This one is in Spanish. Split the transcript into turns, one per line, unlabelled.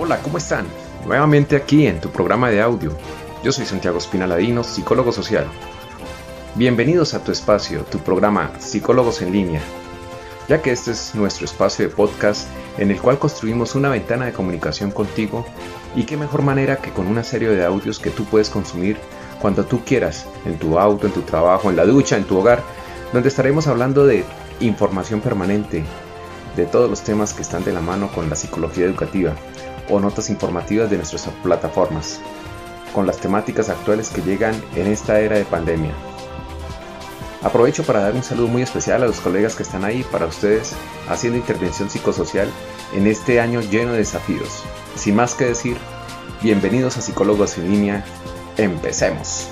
Hola, ¿cómo están? Nuevamente aquí en tu programa de audio. Yo soy Santiago Espinaladino, psicólogo social. Bienvenidos a tu espacio, tu programa Psicólogos en línea, ya que este es nuestro espacio de podcast en el cual construimos una ventana de comunicación contigo y qué mejor manera que con una serie de audios que tú puedes consumir cuando tú quieras, en tu auto, en tu trabajo, en la ducha, en tu hogar, donde estaremos hablando de información permanente, de todos los temas que están de la mano con la psicología educativa o notas informativas de nuestras plataformas, con las temáticas actuales que llegan en esta era de pandemia. Aprovecho para dar un saludo muy especial a los colegas que están ahí para ustedes haciendo intervención psicosocial en este año lleno de desafíos. Sin más que decir, bienvenidos a Psicólogos en línea, empecemos.